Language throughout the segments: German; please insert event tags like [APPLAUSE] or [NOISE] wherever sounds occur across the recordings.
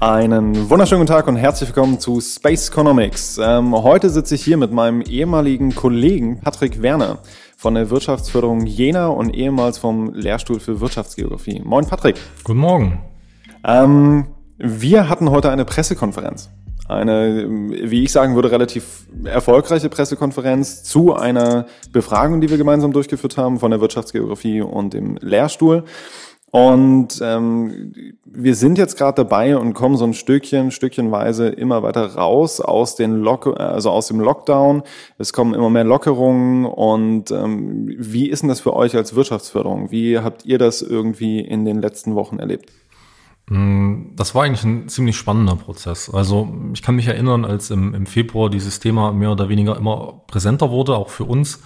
Einen wunderschönen guten Tag und herzlich willkommen zu Space Economics. Ähm, heute sitze ich hier mit meinem ehemaligen Kollegen Patrick Werner von der Wirtschaftsförderung Jena und ehemals vom Lehrstuhl für Wirtschaftsgeografie. Moin Patrick. Guten Morgen. Ähm, wir hatten heute eine Pressekonferenz. Eine, wie ich sagen würde, relativ erfolgreiche Pressekonferenz zu einer Befragung, die wir gemeinsam durchgeführt haben von der Wirtschaftsgeografie und dem Lehrstuhl. Und ähm, wir sind jetzt gerade dabei und kommen so ein Stückchen, stückchenweise immer weiter raus aus den Lock also aus dem Lockdown. Es kommen immer mehr Lockerungen. Und ähm, wie ist denn das für euch als Wirtschaftsförderung? Wie habt ihr das irgendwie in den letzten Wochen erlebt? Mm, das war eigentlich ein ziemlich spannender Prozess. Also ich kann mich erinnern, als im, im Februar dieses Thema mehr oder weniger immer präsenter wurde, auch für uns,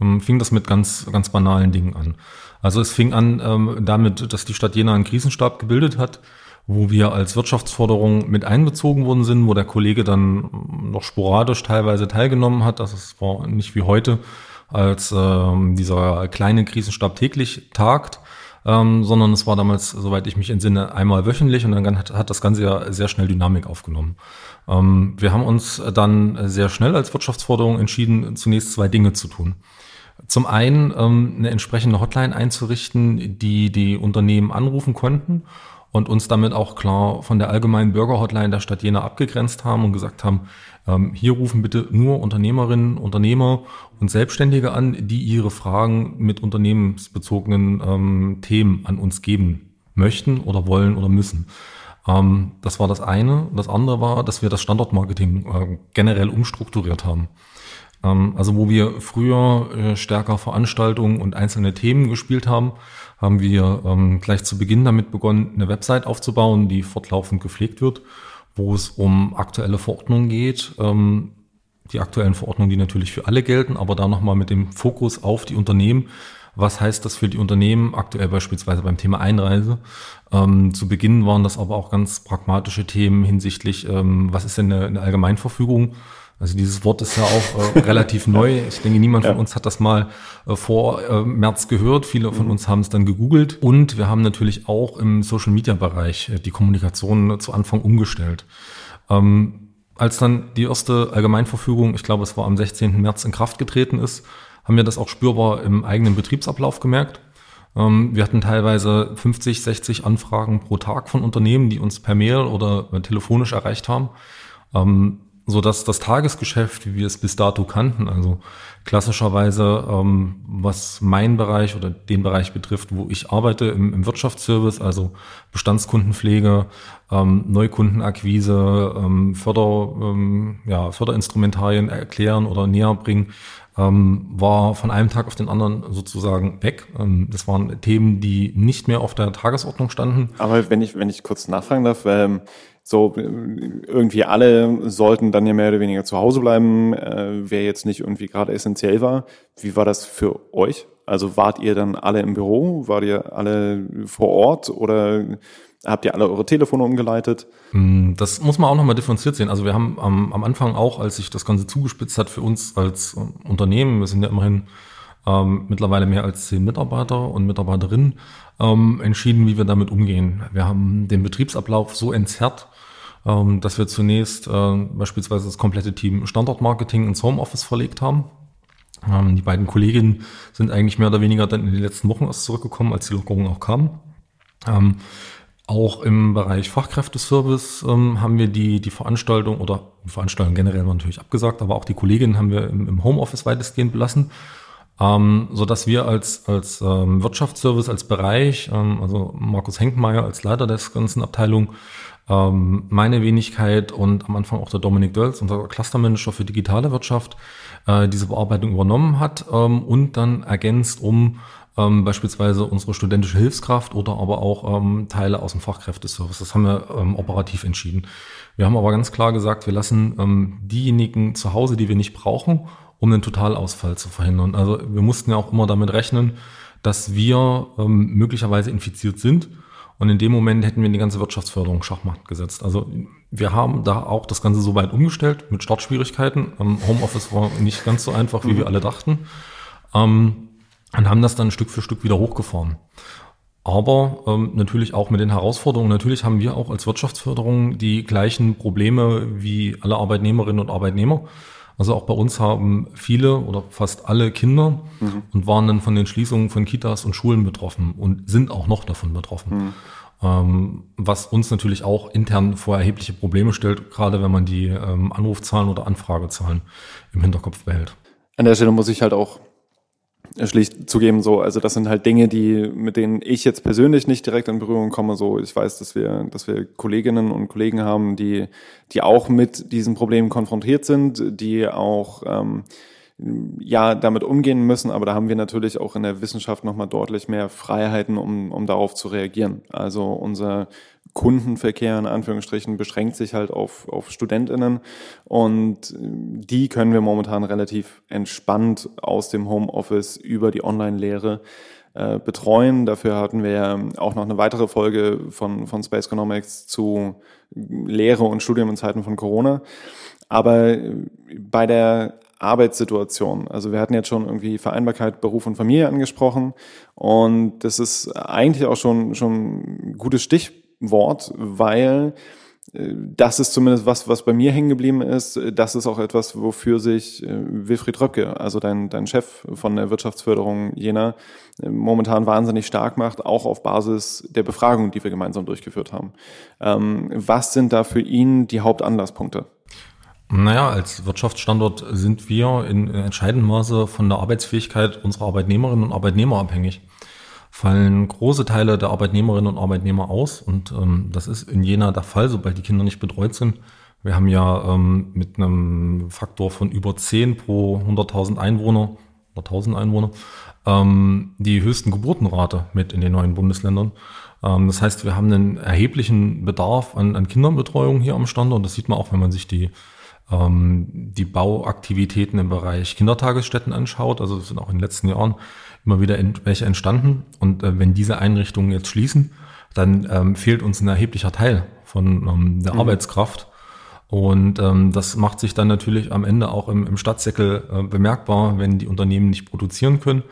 ähm, fing das mit ganz, ganz banalen Dingen an. Also es fing an ähm, damit, dass die Stadt Jena einen Krisenstab gebildet hat, wo wir als Wirtschaftsforderung mit einbezogen worden sind, wo der Kollege dann noch sporadisch teilweise teilgenommen hat. Das war nicht wie heute, als ähm, dieser kleine Krisenstab täglich tagt, ähm, sondern es war damals, soweit ich mich entsinne, einmal wöchentlich und dann hat, hat das Ganze ja sehr schnell Dynamik aufgenommen. Ähm, wir haben uns dann sehr schnell als Wirtschaftsforderung entschieden, zunächst zwei Dinge zu tun. Zum einen ähm, eine entsprechende Hotline einzurichten, die die Unternehmen anrufen konnten und uns damit auch klar von der allgemeinen Bürgerhotline der Stadt Jena abgegrenzt haben und gesagt haben, ähm, hier rufen bitte nur Unternehmerinnen, Unternehmer und Selbstständige an, die ihre Fragen mit unternehmensbezogenen ähm, Themen an uns geben möchten oder wollen oder müssen. Ähm, das war das eine. Das andere war, dass wir das Standortmarketing äh, generell umstrukturiert haben. Ähm, also wo wir früher äh, stärker Veranstaltungen und einzelne Themen gespielt haben, haben wir ähm, gleich zu Beginn damit begonnen, eine Website aufzubauen, die fortlaufend gepflegt wird, wo es um aktuelle Verordnungen geht. Ähm, die aktuellen Verordnungen, die natürlich für alle gelten, aber da nochmal mit dem Fokus auf die Unternehmen. Was heißt das für die Unternehmen, aktuell beispielsweise beim Thema Einreise? Ähm, zu Beginn waren das aber auch ganz pragmatische Themen hinsichtlich, ähm, was ist denn eine, eine Allgemeinverfügung? Also dieses Wort ist ja auch äh, [LAUGHS] relativ neu. Ich denke, niemand ja. von uns hat das mal äh, vor äh, März gehört. Viele von mhm. uns haben es dann gegoogelt. Und wir haben natürlich auch im Social-Media-Bereich äh, die Kommunikation zu Anfang umgestellt. Ähm, als dann die erste Allgemeinverfügung, ich glaube, es war am 16. März in Kraft getreten ist, haben wir das auch spürbar im eigenen Betriebsablauf gemerkt. Ähm, wir hatten teilweise 50, 60 Anfragen pro Tag von Unternehmen, die uns per Mail oder äh, telefonisch erreicht haben. Ähm, so dass das Tagesgeschäft, wie wir es bis dato kannten, also klassischerweise, ähm, was mein Bereich oder den Bereich betrifft, wo ich arbeite im, im Wirtschaftsservice, also Bestandskundenpflege, ähm, Neukundenakquise, ähm, Förder, ähm, ja, Förderinstrumentarien erklären oder näher bringen, ähm, war von einem Tag auf den anderen sozusagen weg. Ähm, das waren Themen, die nicht mehr auf der Tagesordnung standen. Aber wenn ich, wenn ich kurz nachfragen darf, ähm, so irgendwie alle sollten dann ja mehr oder weniger zu Hause bleiben, äh, wer jetzt nicht irgendwie gerade essentiell war. Wie war das für euch? Also wart ihr dann alle im Büro? Wart ihr alle vor Ort oder habt ihr alle eure Telefone umgeleitet? Hm, das muss man auch nochmal differenziert sehen. Also wir haben am, am Anfang auch, als sich das Ganze zugespitzt hat für uns als Unternehmen, wir sind ja immerhin ähm, mittlerweile mehr als zehn Mitarbeiter und Mitarbeiterinnen, ähm, entschieden, wie wir damit umgehen. Wir haben den Betriebsablauf so entzerrt, ähm, dass wir zunächst äh, beispielsweise das komplette Team Standortmarketing ins Homeoffice verlegt haben. Ähm, die beiden Kolleginnen sind eigentlich mehr oder weniger dann in den letzten Wochen erst zurückgekommen, als die Lockerungen auch kamen. Ähm, auch im Bereich Fachkräfteservice ähm, haben wir die, die Veranstaltung oder die Veranstaltung generell natürlich abgesagt, aber auch die Kolleginnen haben wir im, im Homeoffice weitestgehend belassen ähm, so dass wir als, als ähm, Wirtschaftsservice, als Bereich, ähm, also Markus Henkmeier als Leiter der ganzen Abteilung, ähm, meine Wenigkeit und am Anfang auch der Dominik Dölz, unser Clustermanager für digitale Wirtschaft, äh, diese Bearbeitung übernommen hat ähm, und dann ergänzt um ähm, beispielsweise unsere studentische Hilfskraft oder aber auch ähm, Teile aus dem Fachkräfteservice. Das haben wir ähm, operativ entschieden. Wir haben aber ganz klar gesagt, wir lassen ähm, diejenigen zu Hause, die wir nicht brauchen um den Totalausfall zu verhindern. Also wir mussten ja auch immer damit rechnen, dass wir ähm, möglicherweise infiziert sind. Und in dem Moment hätten wir die ganze Wirtschaftsförderung Schachmacht gesetzt. Also wir haben da auch das Ganze so weit umgestellt mit Startschwierigkeiten. Ähm, Homeoffice war nicht ganz so einfach, wie mhm. wir alle dachten. Ähm, und haben das dann Stück für Stück wieder hochgefahren. aber ähm, natürlich auch mit den Herausforderungen. Natürlich haben wir auch als Wirtschaftsförderung die gleichen Probleme wie alle Arbeitnehmerinnen und Arbeitnehmer. Also auch bei uns haben viele oder fast alle Kinder mhm. und waren dann von den Schließungen von Kitas und Schulen betroffen und sind auch noch davon betroffen. Mhm. Ähm, was uns natürlich auch intern vor erhebliche Probleme stellt, gerade wenn man die ähm, Anrufzahlen oder Anfragezahlen im Hinterkopf behält. An der Stelle muss ich halt auch schlicht zugeben, so, also das sind halt Dinge, die, mit denen ich jetzt persönlich nicht direkt in Berührung komme. So, ich weiß, dass wir, dass wir Kolleginnen und Kollegen haben, die, die auch mit diesen Problemen konfrontiert sind, die auch ähm, ja damit umgehen müssen, aber da haben wir natürlich auch in der Wissenschaft nochmal deutlich mehr Freiheiten, um, um darauf zu reagieren. Also unser Kundenverkehr in Anführungsstrichen beschränkt sich halt auf, auf StudentInnen und die können wir momentan relativ entspannt aus dem Homeoffice über die Online-Lehre äh, betreuen. Dafür hatten wir auch noch eine weitere Folge von, von Space Economics zu Lehre und Studium in Zeiten von Corona. Aber bei der Arbeitssituation. Also wir hatten jetzt schon irgendwie Vereinbarkeit Beruf und Familie angesprochen und das ist eigentlich auch schon schon ein gutes Stichwort, weil äh, das ist zumindest was, was bei mir hängen geblieben ist. Das ist auch etwas, wofür sich äh, Wilfried Röpke, also dein, dein Chef von der Wirtschaftsförderung Jena, äh, momentan wahnsinnig stark macht, auch auf Basis der Befragung, die wir gemeinsam durchgeführt haben. Ähm, was sind da für ihn die Hauptanlasspunkte? Naja, als Wirtschaftsstandort sind wir in entscheidendem Maße von der Arbeitsfähigkeit unserer Arbeitnehmerinnen und Arbeitnehmer abhängig. Fallen große Teile der Arbeitnehmerinnen und Arbeitnehmer aus und ähm, das ist in Jena der Fall, sobald die Kinder nicht betreut sind. Wir haben ja ähm, mit einem Faktor von über 10 pro 100.000 Einwohner oder 1000 Einwohner ähm, die höchsten Geburtenrate mit in den neuen Bundesländern. Ähm, das heißt, wir haben einen erheblichen Bedarf an, an Kinderbetreuung hier am Standort. Das sieht man auch, wenn man sich die ähm, die Bauaktivitäten im Bereich Kindertagesstätten anschaut. Also es sind auch in den letzten Jahren immer wieder welche entstanden. Und äh, wenn diese Einrichtungen jetzt schließen, dann ähm, fehlt uns ein erheblicher Teil von ähm, der mhm. Arbeitskraft. Und ähm, das macht sich dann natürlich am Ende auch im, im Stadtsäckel äh, bemerkbar, wenn die Unternehmen nicht produzieren können.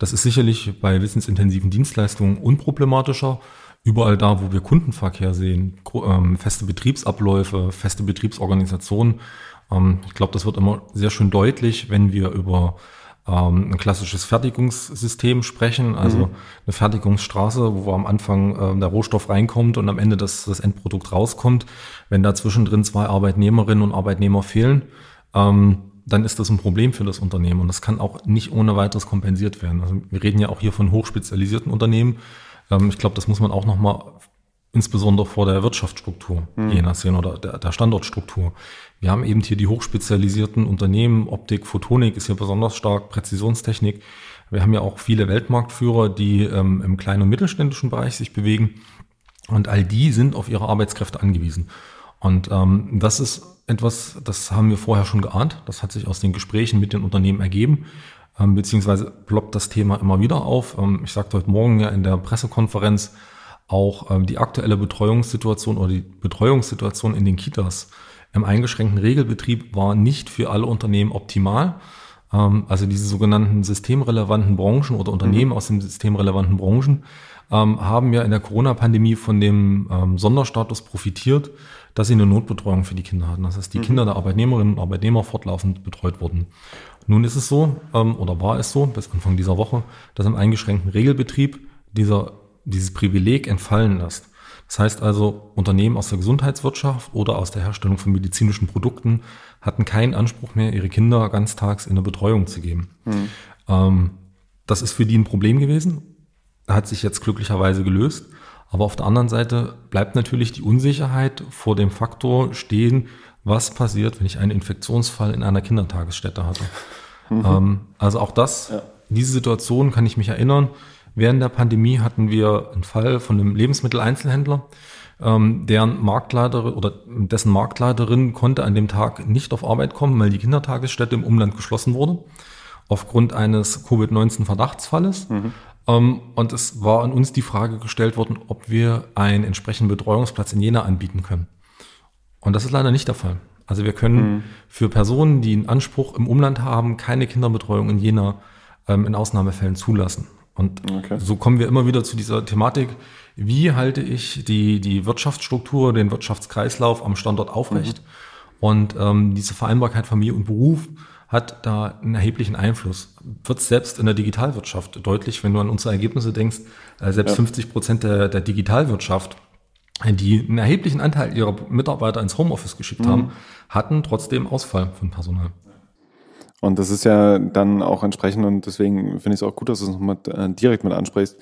Das ist sicherlich bei wissensintensiven Dienstleistungen unproblematischer überall da, wo wir Kundenverkehr sehen, ähm, feste Betriebsabläufe, feste Betriebsorganisationen. Ähm, ich glaube, das wird immer sehr schön deutlich, wenn wir über ähm, ein klassisches Fertigungssystem sprechen, also mhm. eine Fertigungsstraße, wo am Anfang der Rohstoff reinkommt und am Ende das, das Endprodukt rauskommt. Wenn da zwischendrin zwei Arbeitnehmerinnen und Arbeitnehmer fehlen, dann ist das ein Problem für das Unternehmen und das kann auch nicht ohne weiteres kompensiert werden. Also wir reden ja auch hier von hochspezialisierten Unternehmen, ähm, ich glaube, das muss man auch nochmal insbesondere vor der Wirtschaftsstruktur mhm. je sehen oder der, der Standortstruktur. Wir haben eben hier die hochspezialisierten Unternehmen, Optik, Photonik ist hier besonders stark, Präzisionstechnik. Wir haben ja auch viele Weltmarktführer, die ähm, im kleinen und mittelständischen Bereich sich bewegen. Und all die sind auf ihre Arbeitskräfte angewiesen. Und ähm, das ist etwas, das haben wir vorher schon geahnt. Das hat sich aus den Gesprächen mit den Unternehmen ergeben ähm, beziehungsweise ploppt das Thema immer wieder auf. Ähm, ich sagte heute Morgen ja in der Pressekonferenz auch ähm, die aktuelle Betreuungssituation oder die Betreuungssituation in den Kitas im eingeschränkten Regelbetrieb war nicht für alle Unternehmen optimal. Ähm, also diese sogenannten systemrelevanten Branchen oder Unternehmen mhm. aus den systemrelevanten Branchen ähm, haben ja in der Corona-Pandemie von dem ähm, Sonderstatus profitiert, dass sie eine Notbetreuung für die Kinder hatten. Das heißt, die mhm. Kinder der Arbeitnehmerinnen und Arbeitnehmer fortlaufend betreut wurden. Nun ist es so, ähm, oder war es so, bis Anfang dieser Woche, dass im eingeschränkten Regelbetrieb dieser, dieses Privileg entfallen lässt. Das heißt also, Unternehmen aus der Gesundheitswirtschaft oder aus der Herstellung von medizinischen Produkten hatten keinen Anspruch mehr, ihre Kinder ganztags in eine Betreuung zu geben. Mhm. Ähm, das ist für die ein Problem gewesen, hat sich jetzt glücklicherweise gelöst. Aber auf der anderen Seite bleibt natürlich die Unsicherheit vor dem Faktor stehen, was passiert, wenn ich einen Infektionsfall in einer Kindertagesstätte hatte. Mhm. Ähm, also auch das, ja. diese Situation kann ich mich erinnern. Während der Pandemie hatten wir einen Fall von einem Lebensmitteleinzelhändler, ähm, deren Marktleiterin oder dessen Marktleiterin konnte an dem Tag nicht auf Arbeit kommen, weil die Kindertagesstätte im Umland geschlossen wurde, aufgrund eines Covid-19-Verdachtsfalles. Mhm. Ähm, und es war an uns die Frage gestellt worden, ob wir einen entsprechenden Betreuungsplatz in Jena anbieten können. Und das ist leider nicht der Fall. Also wir können mhm. für Personen, die einen Anspruch im Umland haben, keine Kinderbetreuung in Jena ähm, in Ausnahmefällen zulassen. Und okay. so kommen wir immer wieder zu dieser Thematik, wie halte ich die, die Wirtschaftsstruktur, den Wirtschaftskreislauf am Standort aufrecht? Mhm. Und ähm, diese Vereinbarkeit Familie und Beruf hat da einen erheblichen Einfluss. Wird selbst in der Digitalwirtschaft deutlich, wenn du an unsere Ergebnisse denkst, äh, selbst ja. 50 Prozent der, der Digitalwirtschaft, die einen erheblichen Anteil ihrer Mitarbeiter ins Homeoffice geschickt mhm. haben, hatten trotzdem Ausfall von Personal. Und das ist ja dann auch entsprechend, und deswegen finde ich es auch gut, dass du es nochmal äh, direkt mit ansprichst.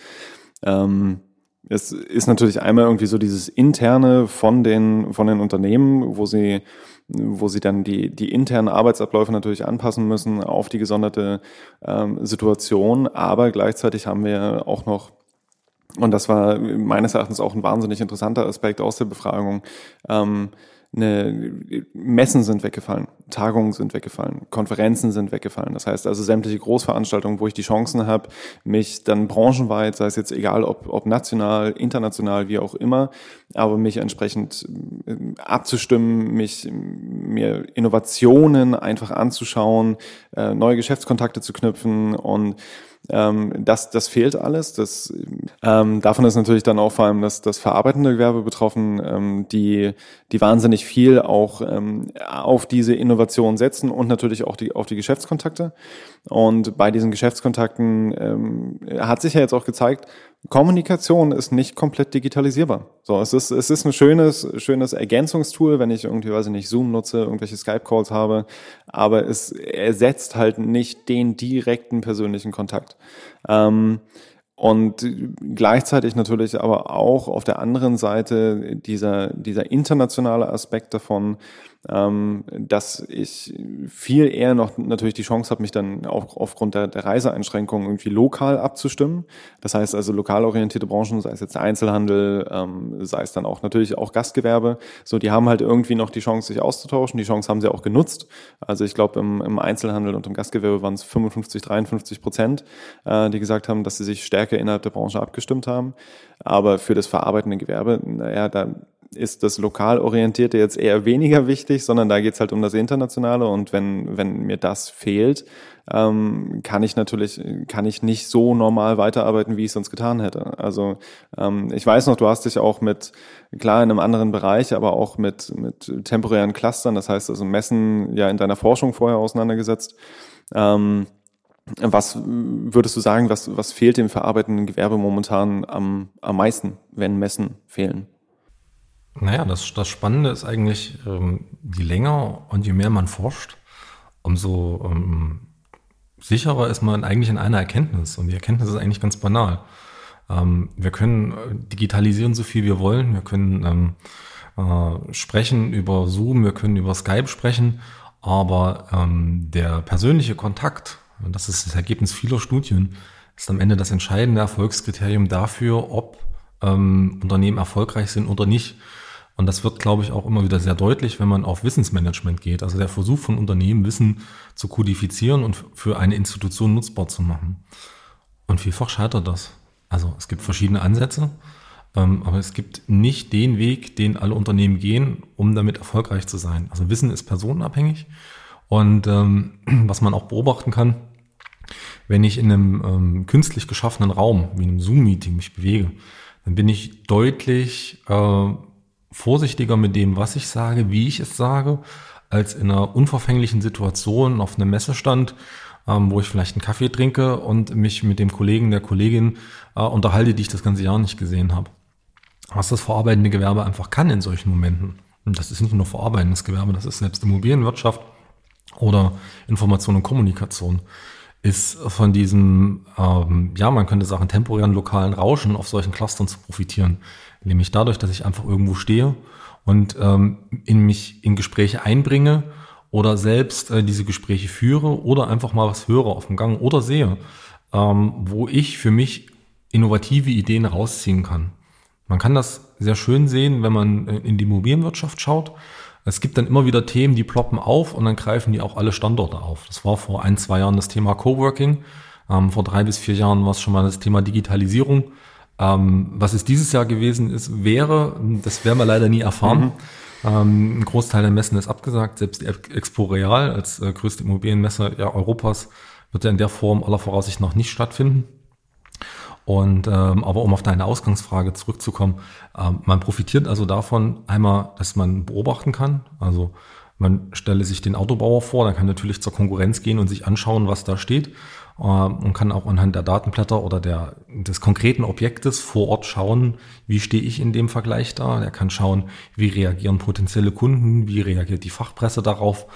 Ähm, es ist natürlich einmal irgendwie so dieses interne von den, von den Unternehmen, wo sie, wo sie dann die, die internen Arbeitsabläufe natürlich anpassen müssen auf die gesonderte ähm, Situation. Aber gleichzeitig haben wir auch noch und das war meines Erachtens auch ein wahnsinnig interessanter Aspekt aus der Befragung, ähm, eine, Messen sind weggefallen, Tagungen sind weggefallen, Konferenzen sind weggefallen. Das heißt also sämtliche Großveranstaltungen, wo ich die Chancen habe, mich dann branchenweit, sei es jetzt egal, ob, ob national, international, wie auch immer, aber mich entsprechend äh, abzustimmen, mich mir Innovationen einfach anzuschauen, äh, neue Geschäftskontakte zu knüpfen und ähm, das, das fehlt alles. Das, ähm, davon ist natürlich dann auch vor allem das, das verarbeitende Gewerbe betroffen, ähm, die, die wahnsinnig viel auch ähm, auf diese Innovation setzen und natürlich auch die, auf die Geschäftskontakte. Und bei diesen Geschäftskontakten ähm, hat sich ja jetzt auch gezeigt, Kommunikation ist nicht komplett digitalisierbar. So, es ist, es ist ein schönes, schönes Ergänzungstool, wenn ich irgendwie, weiß ich nicht, Zoom nutze, irgendwelche Skype-Calls habe, aber es ersetzt halt nicht den direkten persönlichen Kontakt. Ähm, und gleichzeitig natürlich aber auch auf der anderen Seite dieser, dieser internationale Aspekt davon, dass ich viel eher noch natürlich die Chance habe, mich dann auch aufgrund der, der Reiseeinschränkungen irgendwie lokal abzustimmen. Das heißt also lokal orientierte Branchen, sei es jetzt der Einzelhandel, ähm, sei es dann auch natürlich auch Gastgewerbe, so die haben halt irgendwie noch die Chance, sich auszutauschen. Die Chance haben sie auch genutzt. Also ich glaube, im, im Einzelhandel und im Gastgewerbe waren es 55, 53 Prozent, äh, die gesagt haben, dass sie sich stärker innerhalb der Branche abgestimmt haben. Aber für das verarbeitende Gewerbe, naja, da ist das lokal orientierte jetzt eher weniger wichtig, sondern da geht's halt um das Internationale und wenn, wenn mir das fehlt, ähm, kann ich natürlich, kann ich nicht so normal weiterarbeiten, wie ich es sonst getan hätte. Also ähm, ich weiß noch, du hast dich auch mit, klar in einem anderen Bereich, aber auch mit, mit temporären Clustern, das heißt also Messen ja in deiner Forschung vorher auseinandergesetzt. Ähm, was würdest du sagen, was, was fehlt dem verarbeitenden Gewerbe momentan am, am meisten, wenn Messen fehlen? Naja, das, das Spannende ist eigentlich, ähm, je länger und je mehr man forscht, umso ähm, sicherer ist man eigentlich in einer Erkenntnis. Und die Erkenntnis ist eigentlich ganz banal. Ähm, wir können äh, digitalisieren so viel wir wollen. Wir können ähm, äh, sprechen über Zoom, wir können über Skype sprechen. Aber ähm, der persönliche Kontakt, und das ist das Ergebnis vieler Studien, ist am Ende das entscheidende Erfolgskriterium dafür, ob ähm, Unternehmen erfolgreich sind oder nicht. Und das wird, glaube ich, auch immer wieder sehr deutlich, wenn man auf Wissensmanagement geht. Also der Versuch von Unternehmen, Wissen zu kodifizieren und für eine Institution nutzbar zu machen. Und vielfach scheitert das. Also es gibt verschiedene Ansätze, ähm, aber es gibt nicht den Weg, den alle Unternehmen gehen, um damit erfolgreich zu sein. Also Wissen ist personenabhängig. Und ähm, [CLEARS THROAT] was man auch beobachten kann, wenn ich in einem ähm, künstlich geschaffenen Raum, wie einem Zoom-Meeting, mich bewege, dann bin ich deutlich äh, vorsichtiger mit dem, was ich sage, wie ich es sage, als in einer unverfänglichen Situation auf einem Messestand, ähm, wo ich vielleicht einen Kaffee trinke und mich mit dem Kollegen, der Kollegin äh, unterhalte, die ich das ganze Jahr nicht gesehen habe. Was das verarbeitende Gewerbe einfach kann in solchen Momenten. Und das ist nicht nur verarbeitendes Gewerbe, das ist selbst Immobilienwirtschaft oder Information und Kommunikation ist von diesem, ähm, ja, man könnte sagen, temporären lokalen Rauschen auf solchen Clustern zu profitieren. Nämlich dadurch, dass ich einfach irgendwo stehe und ähm, in mich in Gespräche einbringe oder selbst äh, diese Gespräche führe oder einfach mal was höre auf dem Gang oder sehe, ähm, wo ich für mich innovative Ideen rausziehen kann. Man kann das sehr schön sehen, wenn man äh, in die Immobilienwirtschaft schaut. Es gibt dann immer wieder Themen, die ploppen auf und dann greifen die auch alle Standorte auf. Das war vor ein, zwei Jahren das Thema Coworking. Ähm, vor drei bis vier Jahren war es schon mal das Thema Digitalisierung. Ähm, was es dieses Jahr gewesen ist, wäre, das werden wir leider nie erfahren. Mhm. Ähm, ein Großteil der Messen ist abgesagt. Selbst die Expo Real als äh, größte Immobilienmesse ja, Europas wird ja in der Form aller Voraussicht nach nicht stattfinden. Und ähm, aber um auf deine Ausgangsfrage zurückzukommen, ähm, man profitiert also davon einmal, dass man beobachten kann. Also man stelle sich den Autobauer vor, dann kann natürlich zur Konkurrenz gehen und sich anschauen, was da steht äh, und kann auch anhand der Datenblätter oder der, des konkreten Objektes vor Ort schauen, wie stehe ich in dem Vergleich da. Er kann schauen, wie reagieren potenzielle Kunden, wie reagiert die Fachpresse darauf.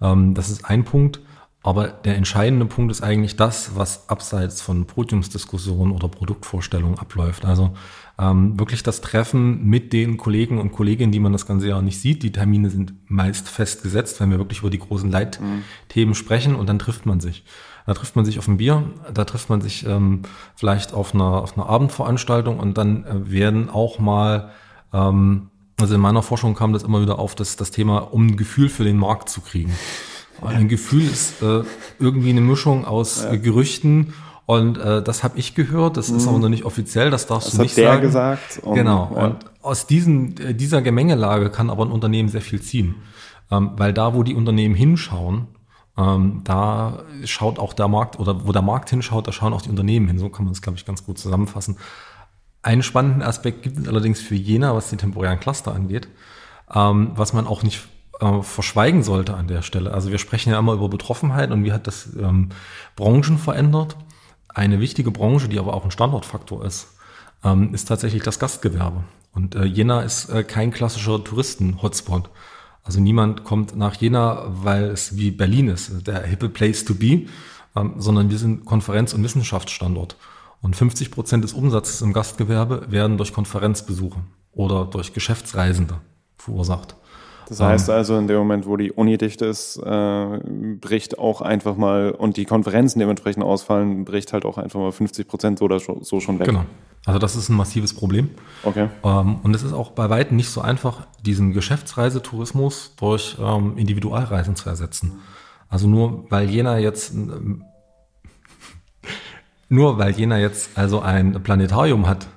Ähm, das ist ein Punkt. Aber der entscheidende Punkt ist eigentlich das, was abseits von Podiumsdiskussionen oder Produktvorstellungen abläuft. Also ähm, wirklich das Treffen mit den Kollegen und Kolleginnen, die man das ganze Jahr nicht sieht. Die Termine sind meist festgesetzt, wenn wir wirklich über die großen Leitthemen mhm. sprechen und dann trifft man sich. Da trifft man sich auf ein Bier, da trifft man sich ähm, vielleicht auf einer, auf einer Abendveranstaltung und dann äh, werden auch mal, ähm, also in meiner Forschung kam das immer wieder auf, dass das Thema, um ein Gefühl für den Markt zu kriegen. Ein Gefühl ist äh, irgendwie eine Mischung aus ja. Gerüchten und äh, das habe ich gehört, das ist mhm. aber noch nicht offiziell, das darfst das du nicht der sagen. gesagt. Und, genau. Ja. Und aus diesen, äh, dieser Gemengelage kann aber ein Unternehmen sehr viel ziehen. Ähm, weil da, wo die Unternehmen hinschauen, ähm, da schaut auch der Markt oder wo der Markt hinschaut, da schauen auch die Unternehmen hin. So kann man es, glaube ich, ganz gut zusammenfassen. Einen spannenden Aspekt gibt es allerdings für Jena, was die temporären Cluster angeht, ähm, was man auch nicht äh, verschweigen sollte an der Stelle. Also wir sprechen ja immer über Betroffenheit und wie hat das ähm, Branchen verändert. Eine wichtige Branche, die aber auch ein Standortfaktor ist, ähm, ist tatsächlich das Gastgewerbe. Und äh, Jena ist äh, kein klassischer Touristen-Hotspot. Also niemand kommt nach Jena, weil es wie Berlin ist, der hippe Place to be, ähm, sondern wir sind Konferenz- und Wissenschaftsstandort. Und 50 Prozent des Umsatzes im Gastgewerbe werden durch Konferenzbesuche oder durch Geschäftsreisende verursacht. Das heißt also, in dem Moment, wo die Uni dicht ist, äh, bricht auch einfach mal, und die Konferenzen dementsprechend ausfallen, bricht halt auch einfach mal 50 Prozent so oder so schon weg. Genau. Also das ist ein massives Problem. Okay. Ähm, und es ist auch bei weitem nicht so einfach, diesen Geschäftsreisetourismus durch ähm, Individualreisen zu ersetzen. Also nur weil Jena jetzt ähm, [LAUGHS] nur weil Jena jetzt also ein Planetarium hat,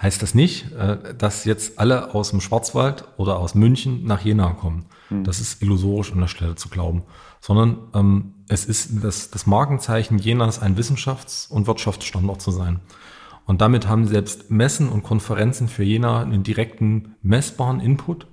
heißt das nicht, äh, dass jetzt alle aus dem Schwarzwald oder aus München nach Jena kommen. Hm. Das ist illusorisch an der Stelle zu glauben. Sondern ähm, es ist das, das Markenzeichen Jenas, ein Wissenschafts- und Wirtschaftsstandort zu sein. Und damit haben selbst Messen und Konferenzen für Jena einen direkten messbaren Input,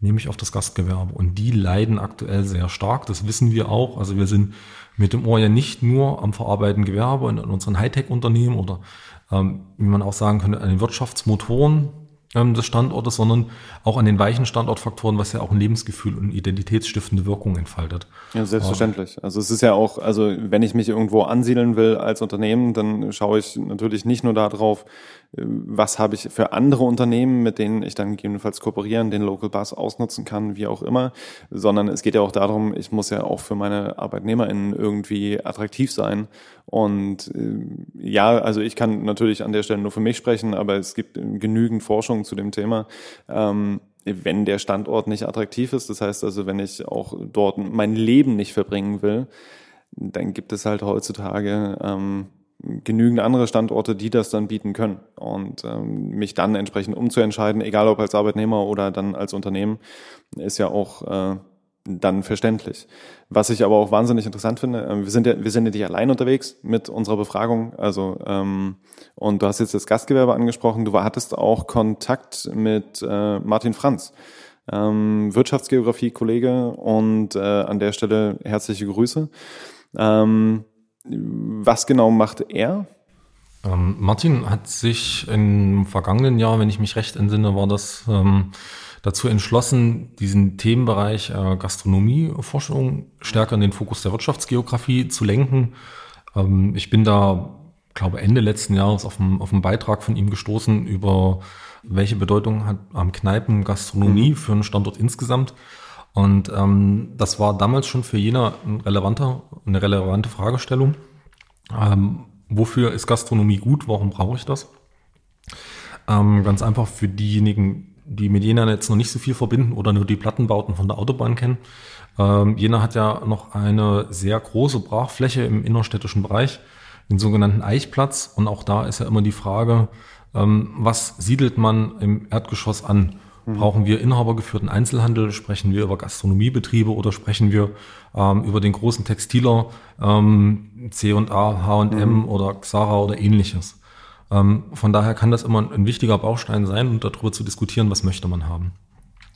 nämlich auf das Gastgewerbe. Und die leiden aktuell sehr stark, das wissen wir auch. Also wir sind mit dem Ohr ja nicht nur am verarbeitenden Gewerbe und an unseren Hightech-Unternehmen oder ähm, wie man auch sagen könnte, an den Wirtschaftsmotoren ähm, des Standortes, sondern auch an den weichen Standortfaktoren, was ja auch ein Lebensgefühl und identitätsstiftende Wirkung entfaltet. Ja, selbstverständlich. Also es ist ja auch, also wenn ich mich irgendwo ansiedeln will als Unternehmen, dann schaue ich natürlich nicht nur darauf, was habe ich für andere Unternehmen, mit denen ich dann gegebenenfalls kooperieren, den Local Bus ausnutzen kann, wie auch immer, sondern es geht ja auch darum, ich muss ja auch für meine ArbeitnehmerInnen irgendwie attraktiv sein. Und äh, ja, also ich kann natürlich an der Stelle nur für mich sprechen, aber es gibt genügend Forschung zu dem Thema. Ähm, wenn der Standort nicht attraktiv ist, das heißt also, wenn ich auch dort mein Leben nicht verbringen will, dann gibt es halt heutzutage ähm, genügend andere Standorte, die das dann bieten können. Und ähm, mich dann entsprechend umzuentscheiden, egal ob als Arbeitnehmer oder dann als Unternehmen, ist ja auch äh, dann verständlich. Was ich aber auch wahnsinnig interessant finde, äh, wir sind ja, wir sind ja nicht allein unterwegs mit unserer Befragung. Also ähm, und du hast jetzt das Gastgewerbe angesprochen. Du hattest auch Kontakt mit äh, Martin Franz, ähm, Wirtschaftsgeografie-Kollege, und äh, an der Stelle herzliche Grüße. Ähm, was genau macht er? Ähm, Martin hat sich im vergangenen Jahr, wenn ich mich recht entsinne, war das ähm, dazu entschlossen, diesen Themenbereich äh, Gastronomieforschung stärker in den Fokus der Wirtschaftsgeografie zu lenken. Ähm, ich bin da, glaube Ende letzten Jahres auf einen, auf einen Beitrag von ihm gestoßen über welche Bedeutung hat am Kneipen Gastronomie mhm. für einen Standort insgesamt. Und ähm, das war damals schon für Jena ein eine relevante Fragestellung. Ähm, wofür ist Gastronomie gut? Warum brauche ich das? Ähm, ganz einfach für diejenigen, die mit Jena jetzt noch nicht so viel verbinden oder nur die Plattenbauten von der Autobahn kennen. Ähm, Jena hat ja noch eine sehr große Brachfläche im innerstädtischen Bereich, den sogenannten Eichplatz. Und auch da ist ja immer die Frage, ähm, was siedelt man im Erdgeschoss an? Brauchen wir inhabergeführten Einzelhandel? Sprechen wir über Gastronomiebetriebe oder sprechen wir ähm, über den großen Textiler ähm, C&A, H&M mhm. oder Xara oder ähnliches? Ähm, von daher kann das immer ein wichtiger Baustein sein, um darüber zu diskutieren, was möchte man haben.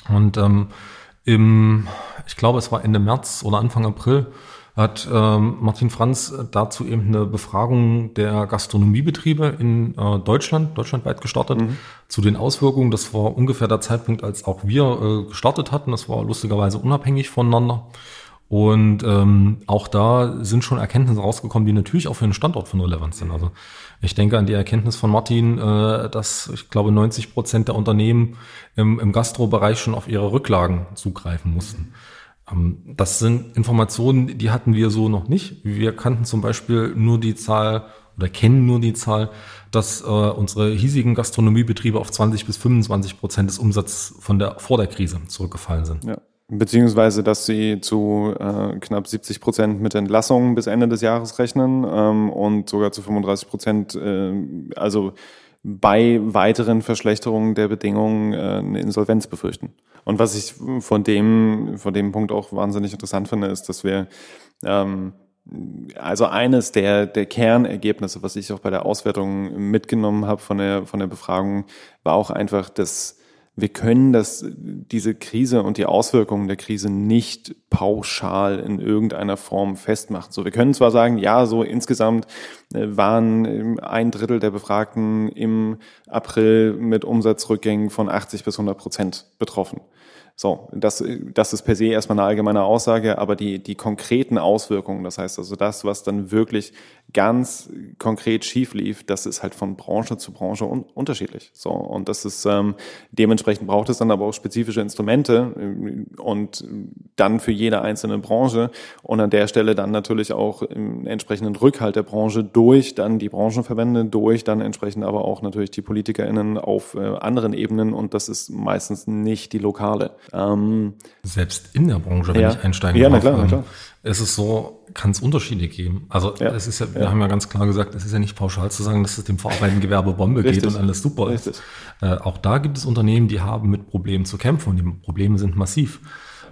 Und ähm, im, ich glaube, es war Ende März oder Anfang April, hat ähm, Martin Franz dazu eben eine Befragung der Gastronomiebetriebe in äh, Deutschland, deutschlandweit gestartet, mhm. zu den Auswirkungen. Das war ungefähr der Zeitpunkt, als auch wir äh, gestartet hatten. Das war lustigerweise unabhängig voneinander. Und ähm, auch da sind schon Erkenntnisse rausgekommen, die natürlich auch für den Standort von Relevanz sind. Also ich denke an die Erkenntnis von Martin, äh, dass ich glaube 90 Prozent der Unternehmen im, im Gastrobereich schon auf ihre Rücklagen zugreifen mussten. Ähm, das sind Informationen, die hatten wir so noch nicht. Wir kannten zum Beispiel nur die Zahl oder kennen nur die Zahl, dass äh, unsere hiesigen Gastronomiebetriebe auf 20 bis 25 Prozent des Umsatzes von der vor der Krise zurückgefallen sind. Ja. Beziehungsweise, dass sie zu äh, knapp 70 Prozent mit Entlassungen bis Ende des Jahres rechnen ähm, und sogar zu 35 Prozent, äh, also bei weiteren Verschlechterungen der Bedingungen äh, eine Insolvenz befürchten. Und was ich von dem, von dem Punkt auch wahnsinnig interessant finde, ist, dass wir ähm, also eines der, der Kernergebnisse, was ich auch bei der Auswertung mitgenommen habe von der, von der Befragung, war auch einfach, dass wir können das, diese Krise und die Auswirkungen der Krise nicht pauschal in irgendeiner Form festmachen. So, wir können zwar sagen, ja, so insgesamt äh, waren ähm, ein Drittel der Befragten im April mit Umsatzrückgängen von 80 bis 100 Prozent betroffen. So, das, das ist per se erstmal eine allgemeine Aussage, aber die, die konkreten Auswirkungen, das heißt also das, was dann wirklich ganz konkret schief lief, das ist halt von Branche zu Branche un unterschiedlich. So, und das ist ähm, dementsprechend braucht es dann aber auch spezifische Instrumente äh, und dann für jede einzelne Branche und an der Stelle dann natürlich auch im entsprechenden Rückhalt der Branche durch dann die Branchenverbände, durch dann entsprechend aber auch natürlich die PolitikerInnen auf äh, anderen Ebenen und das ist meistens nicht die lokale. Ähm, Selbst in der Branche, wenn ja. ich einsteigen ja, darf, na klar, na ähm, klar. ist es so, kann es Unterschiede geben. Also ja. es ist ja, wir haben ja ganz klar gesagt, es ist ja nicht pauschal zu sagen, dass es dem verarbeitenden Gewerbe Bombe geht und alles super Richtig. ist. Äh, auch da gibt es Unternehmen, die haben mit Problemen zu kämpfen und die Probleme sind massiv.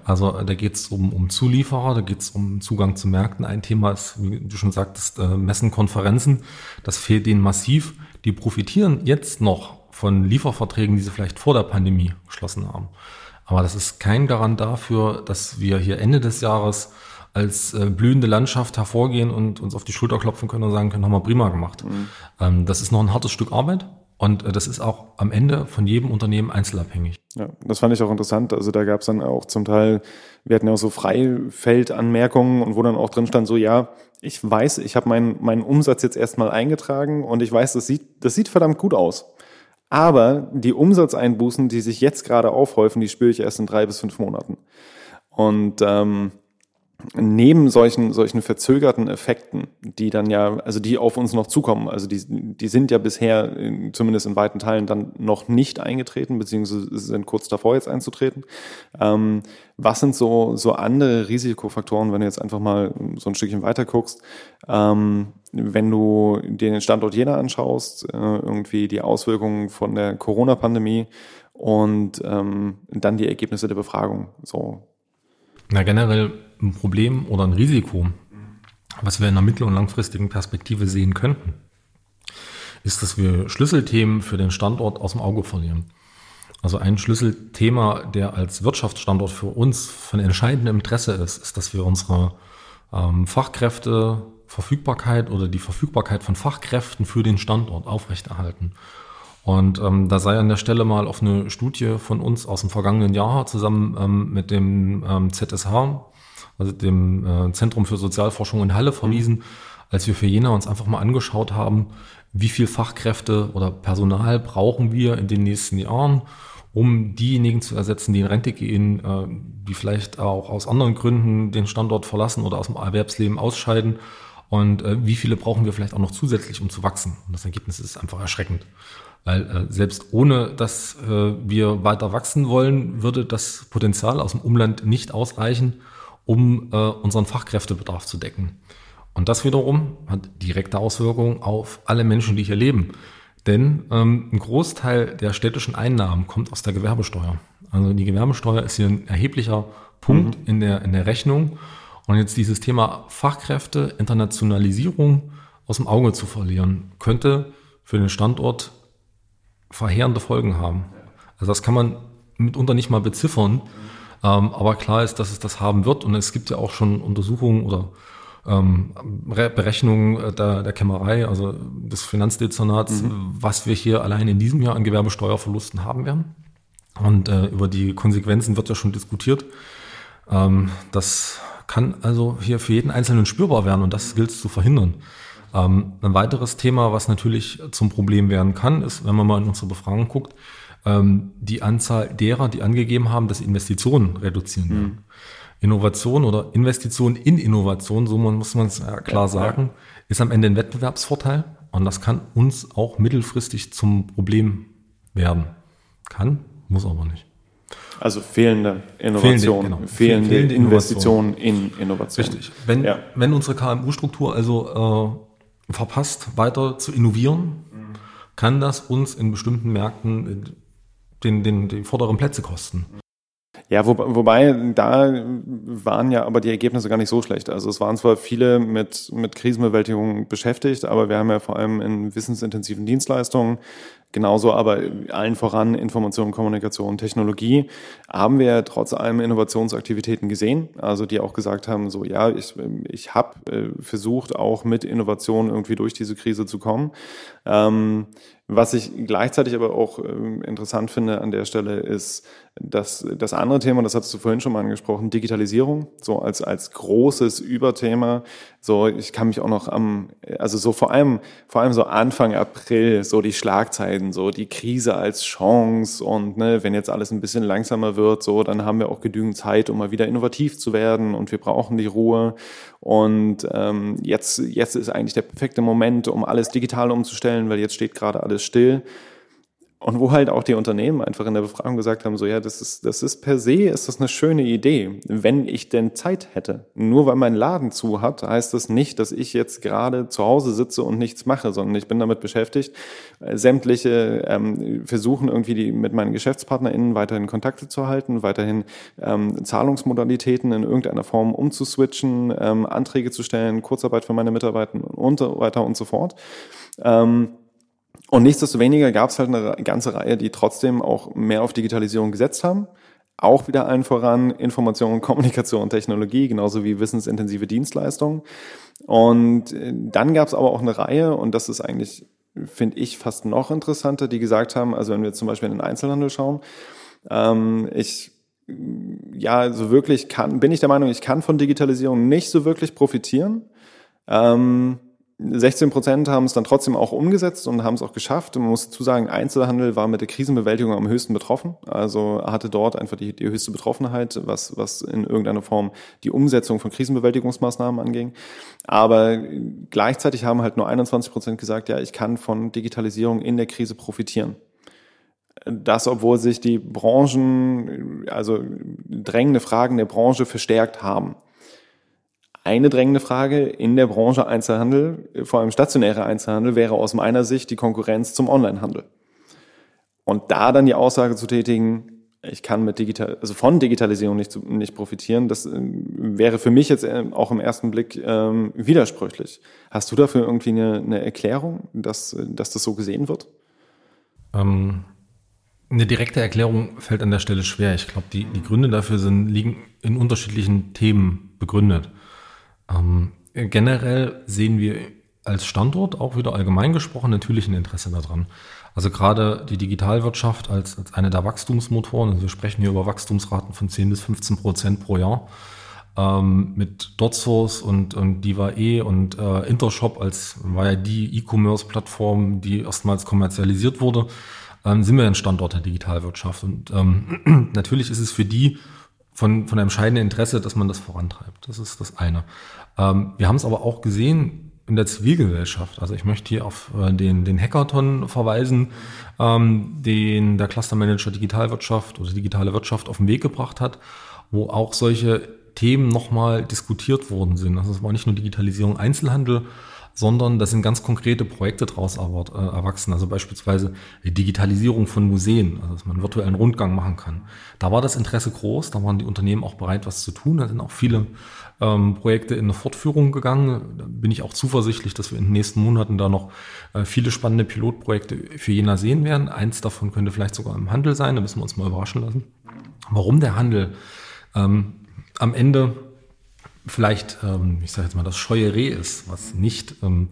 Also äh, da geht es um, um Zulieferer, da geht es um Zugang zu Märkten. Ein Thema ist, wie du schon sagtest, äh, Messen, Konferenzen. Das fehlt denen massiv. Die profitieren jetzt noch von Lieferverträgen, die sie vielleicht vor der Pandemie geschlossen haben. Aber das ist kein Garant dafür, dass wir hier Ende des Jahres als äh, blühende Landschaft hervorgehen und uns auf die Schulter klopfen können und sagen können, haben wir prima gemacht. Mhm. Ähm, das ist noch ein hartes Stück Arbeit. Und äh, das ist auch am Ende von jedem Unternehmen einzelabhängig. Ja, das fand ich auch interessant. Also da gab es dann auch zum Teil, wir hatten ja auch so Freifeldanmerkungen und wo dann auch drin stand, so ja, ich weiß, ich habe meinen meinen Umsatz jetzt erstmal eingetragen und ich weiß, das sieht, das sieht verdammt gut aus. Aber die Umsatzeinbußen, die sich jetzt gerade aufhäufen, die spüre ich erst in drei bis fünf Monaten. Und ähm, neben solchen, solchen verzögerten Effekten, die dann ja, also die auf uns noch zukommen, also die, die sind ja bisher in, zumindest in weiten Teilen dann noch nicht eingetreten, beziehungsweise sind kurz davor jetzt einzutreten. Ähm, was sind so, so andere Risikofaktoren, wenn du jetzt einfach mal so ein Stückchen weiter guckst, ähm, wenn du dir den Standort Jena anschaust, äh, irgendwie die Auswirkungen von der Corona-Pandemie und ähm, dann die Ergebnisse der Befragung. So. Na, generell ein Problem oder ein Risiko, was wir in der mittel- und langfristigen Perspektive sehen könnten, ist, dass wir Schlüsselthemen für den Standort aus dem Auge verlieren. Also ein Schlüsselthema, der als Wirtschaftsstandort für uns von entscheidendem Interesse ist, ist, dass wir unsere ähm, Fachkräfte Verfügbarkeit oder die Verfügbarkeit von Fachkräften für den Standort aufrechterhalten. Und ähm, da sei an der Stelle mal auf eine Studie von uns aus dem vergangenen Jahr zusammen ähm, mit dem ähm, ZSH, also dem äh, Zentrum für Sozialforschung in Halle verwiesen, mhm. als wir für Jena uns einfach mal angeschaut haben, wie viel Fachkräfte oder Personal brauchen wir in den nächsten Jahren, um diejenigen zu ersetzen, die in Rente gehen, äh, die vielleicht auch aus anderen Gründen den Standort verlassen oder aus dem Erwerbsleben ausscheiden und äh, wie viele brauchen wir vielleicht auch noch zusätzlich, um zu wachsen. Und das Ergebnis ist einfach erschreckend. Weil äh, selbst ohne, dass äh, wir weiter wachsen wollen, würde das Potenzial aus dem Umland nicht ausreichen, um äh, unseren Fachkräftebedarf zu decken. Und das wiederum hat direkte Auswirkungen auf alle Menschen, die hier leben. Denn ähm, ein Großteil der städtischen Einnahmen kommt aus der Gewerbesteuer. Also die Gewerbesteuer ist hier ein erheblicher Punkt mhm. in, der, in der Rechnung. Und jetzt dieses Thema Fachkräfte, Internationalisierung aus dem Auge zu verlieren, könnte für den Standort verheerende Folgen haben. Also das kann man mitunter nicht mal beziffern, ähm, aber klar ist, dass es das haben wird und es gibt ja auch schon Untersuchungen oder ähm, Berechnungen äh, der, der Kämmerei, also des Finanzdezernats, mhm. was wir hier allein in diesem Jahr an Gewerbesteuerverlusten haben werden. Und äh, über die Konsequenzen wird ja schon diskutiert. Ähm, das kann also hier für jeden Einzelnen spürbar werden und das gilt es zu verhindern. Ähm, ein weiteres Thema, was natürlich zum Problem werden kann, ist, wenn man mal in unsere Befragung guckt, ähm, die Anzahl derer, die angegeben haben, dass Investitionen reduzieren werden. Mhm. Innovation oder Investition in Innovation, so muss man es klar sagen, ist am Ende ein Wettbewerbsvorteil und das kann uns auch mittelfristig zum Problem werden. Kann, muss aber nicht. Also fehlende Innovation, fehlende, genau. fehlende, fehlende Investitionen in Innovation. Richtig. Wenn, ja. wenn unsere KMU-Struktur also äh, verpasst, weiter zu innovieren, mhm. kann das uns in bestimmten Märkten den, den, die vorderen Plätze kosten. Ja, wo, wobei da waren ja aber die Ergebnisse gar nicht so schlecht. Also es waren zwar viele mit, mit Krisenbewältigung beschäftigt, aber wir haben ja vor allem in wissensintensiven Dienstleistungen Genauso aber allen voran Information, Kommunikation, Technologie haben wir trotz allem Innovationsaktivitäten gesehen, also die auch gesagt haben, so ja, ich, ich habe äh, versucht, auch mit Innovation irgendwie durch diese Krise zu kommen. Ähm, was ich gleichzeitig aber auch ähm, interessant finde an der Stelle ist, dass das andere Thema, das hast du vorhin schon mal angesprochen, Digitalisierung, so als, als großes Überthema. So, ich kann mich auch noch am, also so vor allem, vor allem so Anfang April, so die Schlagzeiten, so die Krise als Chance und ne, wenn jetzt alles ein bisschen langsamer wird, so, dann haben wir auch genügend Zeit, um mal wieder innovativ zu werden und wir brauchen die Ruhe. Und ähm, jetzt, jetzt ist eigentlich der perfekte Moment, um alles digital umzustellen, weil jetzt steht gerade alles still. Und wo halt auch die Unternehmen einfach in der Befragung gesagt haben, so ja, das ist, das ist per se, ist das eine schöne Idee, wenn ich denn Zeit hätte. Nur weil mein Laden zu hat, heißt das nicht, dass ich jetzt gerade zu Hause sitze und nichts mache, sondern ich bin damit beschäftigt, äh, sämtliche ähm, versuchen irgendwie die, mit meinen GeschäftspartnerInnen weiterhin Kontakte zu halten, weiterhin ähm, Zahlungsmodalitäten in irgendeiner Form umzuswitchen, ähm, Anträge zu stellen, Kurzarbeit für meine Mitarbeiter und so weiter und so fort. Ähm, und nichtsdestoweniger gab es halt eine ganze Reihe, die trotzdem auch mehr auf Digitalisierung gesetzt haben. Auch wieder allen voran Information, [LAUGHS] Kommunikation und Technologie, genauso wie wissensintensive Dienstleistungen. Und äh, dann gab es aber auch eine Reihe, und das ist eigentlich, finde ich, fast noch interessanter, die gesagt haben, also wenn wir zum Beispiel in den Einzelhandel schauen, ähm, ich ja, also wirklich kann, bin ich der Meinung, ich kann von Digitalisierung nicht so wirklich profitieren. Ähm, 16 Prozent haben es dann trotzdem auch umgesetzt und haben es auch geschafft. Man muss dazu sagen, Einzelhandel war mit der Krisenbewältigung am höchsten betroffen. Also hatte dort einfach die, die höchste Betroffenheit, was, was in irgendeiner Form die Umsetzung von Krisenbewältigungsmaßnahmen anging. Aber gleichzeitig haben halt nur 21 Prozent gesagt, ja, ich kann von Digitalisierung in der Krise profitieren. Das, obwohl sich die Branchen, also drängende Fragen der Branche verstärkt haben eine drängende Frage in der Branche Einzelhandel, vor allem stationärer Einzelhandel, wäre aus meiner Sicht die Konkurrenz zum Onlinehandel. Und da dann die Aussage zu tätigen, ich kann mit digital, also von Digitalisierung nicht, nicht profitieren, das äh, wäre für mich jetzt äh, auch im ersten Blick ähm, widersprüchlich. Hast du dafür irgendwie eine, eine Erklärung, dass, dass das so gesehen wird? Ähm, eine direkte Erklärung fällt an der Stelle schwer. Ich glaube, die, die Gründe dafür sind, liegen in unterschiedlichen Themen begründet. Ähm, generell sehen wir als Standort auch wieder allgemein gesprochen natürlich ein Interesse daran. Also gerade die Digitalwirtschaft als, als eine der Wachstumsmotoren, also wir sprechen hier über Wachstumsraten von 10 bis 15 Prozent pro Jahr, ähm, mit DotSource und, und Diva.e und äh, Intershop als war ja die E-Commerce-Plattform, die erstmals kommerzialisiert wurde, ähm, sind wir ein Standort der Digitalwirtschaft. Und ähm, [CLEARS THROAT] natürlich ist es für die von, von entscheidendem Interesse, dass man das vorantreibt. Das ist das eine. Ähm, wir haben es aber auch gesehen in der Zivilgesellschaft. Also ich möchte hier auf äh, den, den Hackathon verweisen, ähm, den der Clustermanager Digitalwirtschaft oder digitale Wirtschaft auf den Weg gebracht hat, wo auch solche Themen nochmal diskutiert worden sind. Also es war nicht nur Digitalisierung Einzelhandel, sondern da sind ganz konkrete Projekte daraus äh, erwachsen. Also beispielsweise die Digitalisierung von Museen, also dass man virtuellen Rundgang machen kann. Da war das Interesse groß, da waren die Unternehmen auch bereit, was zu tun. Da sind auch viele ähm, Projekte in eine Fortführung gegangen. Da bin ich auch zuversichtlich, dass wir in den nächsten Monaten da noch äh, viele spannende Pilotprojekte für Jena sehen werden. Eins davon könnte vielleicht sogar im Handel sein, da müssen wir uns mal überraschen lassen. Warum der Handel ähm, am Ende vielleicht, ähm, ich sage jetzt mal, das scheue Reh ist, was nicht, ähm,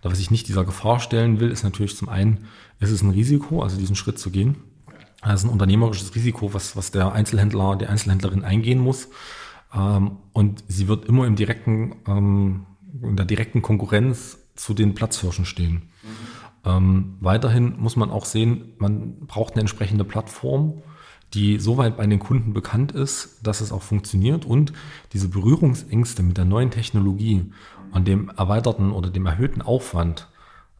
oder was ich nicht dieser Gefahr stellen will, ist natürlich zum einen, es ist ein Risiko, also diesen Schritt zu gehen. Das ist ein unternehmerisches Risiko, was, was der Einzelhändler, die Einzelhändlerin eingehen muss. Ähm, und sie wird immer im direkten, ähm, in der direkten Konkurrenz zu den Platzhirschen stehen. Mhm. Ähm, weiterhin muss man auch sehen, man braucht eine entsprechende Plattform, die soweit bei den Kunden bekannt ist, dass es auch funktioniert und diese Berührungsängste mit der neuen Technologie und dem erweiterten oder dem erhöhten Aufwand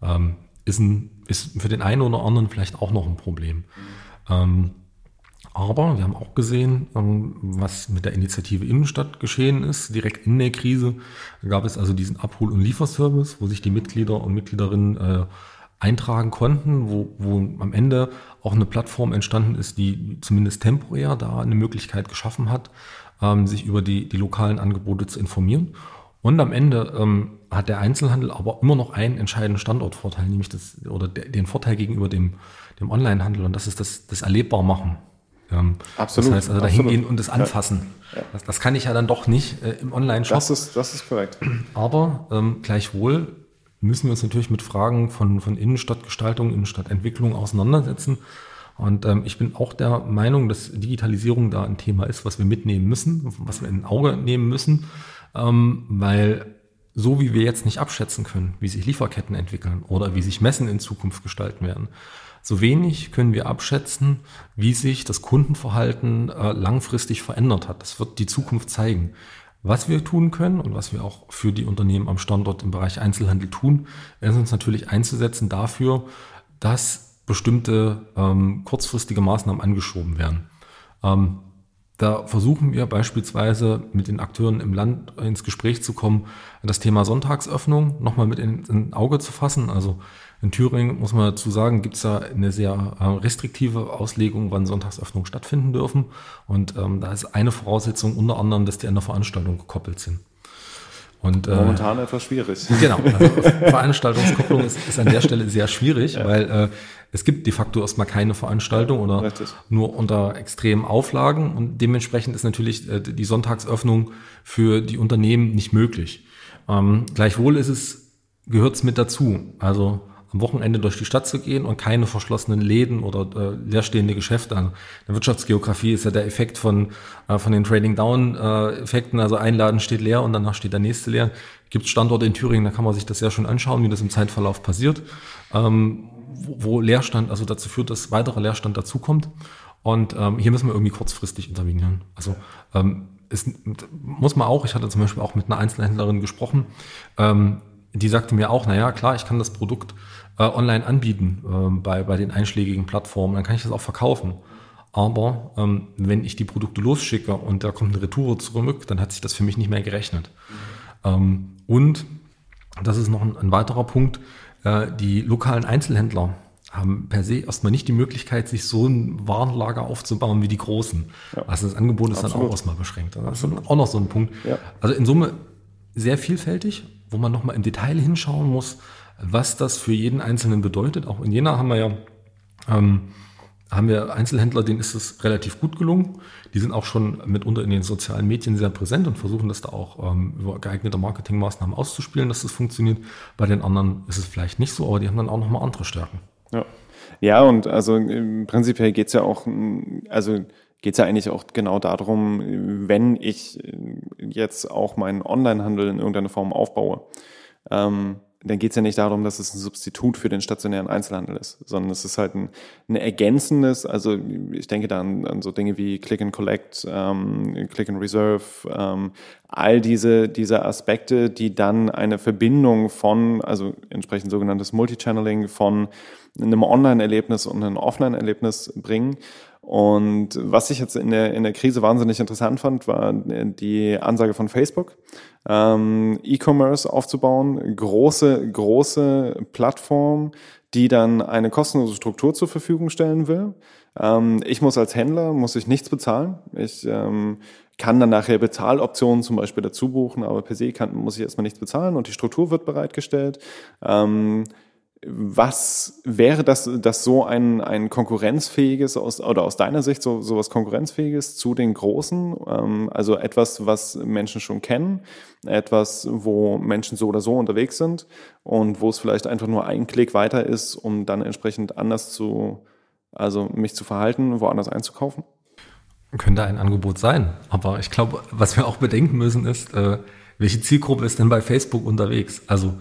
ähm, ist, ein, ist für den einen oder anderen vielleicht auch noch ein Problem. Ähm, aber wir haben auch gesehen, ähm, was mit der Initiative Innenstadt geschehen ist. Direkt in der Krise gab es also diesen Abhol- und Lieferservice, wo sich die Mitglieder und Mitgliederinnen äh, eintragen konnten, wo, wo am Ende auch eine Plattform entstanden ist, die zumindest temporär da eine Möglichkeit geschaffen hat, ähm, sich über die, die lokalen Angebote zu informieren. Und am Ende ähm, hat der Einzelhandel aber immer noch einen entscheidenden Standortvorteil, nämlich das, oder den Vorteil gegenüber dem, dem Onlinehandel, und das ist das, das erlebbar machen. Ähm, absolut. Das heißt also da hingehen und das anfassen. Ja. Das, das, kann ich ja dann doch nicht äh, im Online-Shop. Das ist, das ist korrekt. Aber ähm, gleichwohl müssen wir uns natürlich mit Fragen von, von Innenstadtgestaltung, Innenstadtentwicklung auseinandersetzen. Und ähm, ich bin auch der Meinung, dass Digitalisierung da ein Thema ist, was wir mitnehmen müssen, was wir in ein Auge nehmen müssen, ähm, weil so wie wir jetzt nicht abschätzen können, wie sich Lieferketten entwickeln oder wie sich Messen in Zukunft gestalten werden, so wenig können wir abschätzen, wie sich das Kundenverhalten äh, langfristig verändert hat. Das wird die Zukunft zeigen. Was wir tun können und was wir auch für die Unternehmen am Standort im Bereich Einzelhandel tun, ist uns natürlich einzusetzen dafür, dass bestimmte ähm, kurzfristige Maßnahmen angeschoben werden. Ähm, da versuchen wir beispielsweise mit den Akteuren im Land ins Gespräch zu kommen, das Thema Sonntagsöffnung nochmal mit in, in Auge zu fassen. Also in Thüringen, muss man dazu sagen, gibt es da eine sehr äh, restriktive Auslegung, wann Sonntagsöffnungen stattfinden dürfen. Und ähm, da ist eine Voraussetzung unter anderem, dass die an der Veranstaltung gekoppelt sind. Und, äh, Momentan äh, etwas schwierig. Genau. Also [LAUGHS] Veranstaltungskopplung ist, ist an der Stelle sehr schwierig, ja. weil äh, es gibt de facto erstmal keine Veranstaltung oder Richtig. nur unter extremen Auflagen und dementsprechend ist natürlich äh, die Sonntagsöffnung für die Unternehmen nicht möglich. Ähm, gleichwohl ist es, gehört es mit dazu. Also am Wochenende durch die Stadt zu gehen und keine verschlossenen Läden oder äh, leerstehende Geschäfte. Also in der Wirtschaftsgeografie ist ja der Effekt von, äh, von den Trading Down äh, Effekten, also ein Laden steht leer und danach steht der nächste leer. Gibt Standorte in Thüringen, da kann man sich das ja schon anschauen, wie das im Zeitverlauf passiert, ähm, wo, wo Leerstand also dazu führt, dass weiterer Leerstand dazukommt. Und ähm, hier müssen wir irgendwie kurzfristig intervenieren. Also ähm, es muss man auch, ich hatte zum Beispiel auch mit einer Einzelhändlerin gesprochen, ähm, die sagte mir auch, naja, klar, ich kann das Produkt äh, online anbieten äh, bei, bei den einschlägigen Plattformen, dann kann ich das auch verkaufen. Aber ähm, wenn ich die Produkte losschicke und da kommt eine Retour zurück, dann hat sich das für mich nicht mehr gerechnet. Ähm, und das ist noch ein, ein weiterer Punkt, äh, die lokalen Einzelhändler haben per se erstmal nicht die Möglichkeit, sich so ein Warenlager aufzubauen wie die großen. Ja. Also das Angebot ist Absolut. dann auch erstmal beschränkt. Das ist auch noch so ein Punkt. Ja. Also in Summe sehr vielfältig, wo man nochmal im Detail hinschauen muss, was das für jeden Einzelnen bedeutet. Auch in Jena haben wir ja ähm, haben wir Einzelhändler, denen ist es relativ gut gelungen. Die sind auch schon mitunter in den sozialen Medien sehr präsent und versuchen das da auch ähm, über geeignete Marketingmaßnahmen auszuspielen, dass das funktioniert. Bei den anderen ist es vielleicht nicht so, aber die haben dann auch nochmal andere Stärken. Ja. ja, und also im Prinzip geht es ja auch, also geht es ja eigentlich auch genau darum, wenn ich jetzt auch meinen Onlinehandel in irgendeiner Form aufbaue. Ähm, dann geht es ja nicht darum, dass es ein Substitut für den stationären Einzelhandel ist, sondern es ist halt ein, ein ergänzendes, also ich denke da an, an so Dinge wie Click and Collect, ähm, Click and Reserve, ähm, all diese, diese Aspekte, die dann eine Verbindung von, also entsprechend sogenanntes Multichanneling von einem Online-Erlebnis und ein Offline-Erlebnis bringen. Und was ich jetzt in der, in der Krise wahnsinnig interessant fand, war die Ansage von Facebook, ähm, E-Commerce aufzubauen, große, große Plattform, die dann eine kostenlose Struktur zur Verfügung stellen will. Ähm, ich muss als Händler, muss ich nichts bezahlen. Ich ähm, kann dann nachher Bezahloptionen zum Beispiel dazu buchen, aber per se kann, muss ich erstmal nichts bezahlen und die Struktur wird bereitgestellt. Ähm, was wäre das, das so ein, ein konkurrenzfähiges aus, oder aus deiner Sicht so, so was konkurrenzfähiges zu den Großen? Ähm, also etwas, was Menschen schon kennen, etwas, wo Menschen so oder so unterwegs sind und wo es vielleicht einfach nur ein Klick weiter ist, um dann entsprechend anders zu, also mich zu verhalten, woanders einzukaufen? Könnte ein Angebot sein. Aber ich glaube, was wir auch bedenken müssen, ist, äh, welche Zielgruppe ist denn bei Facebook unterwegs? Also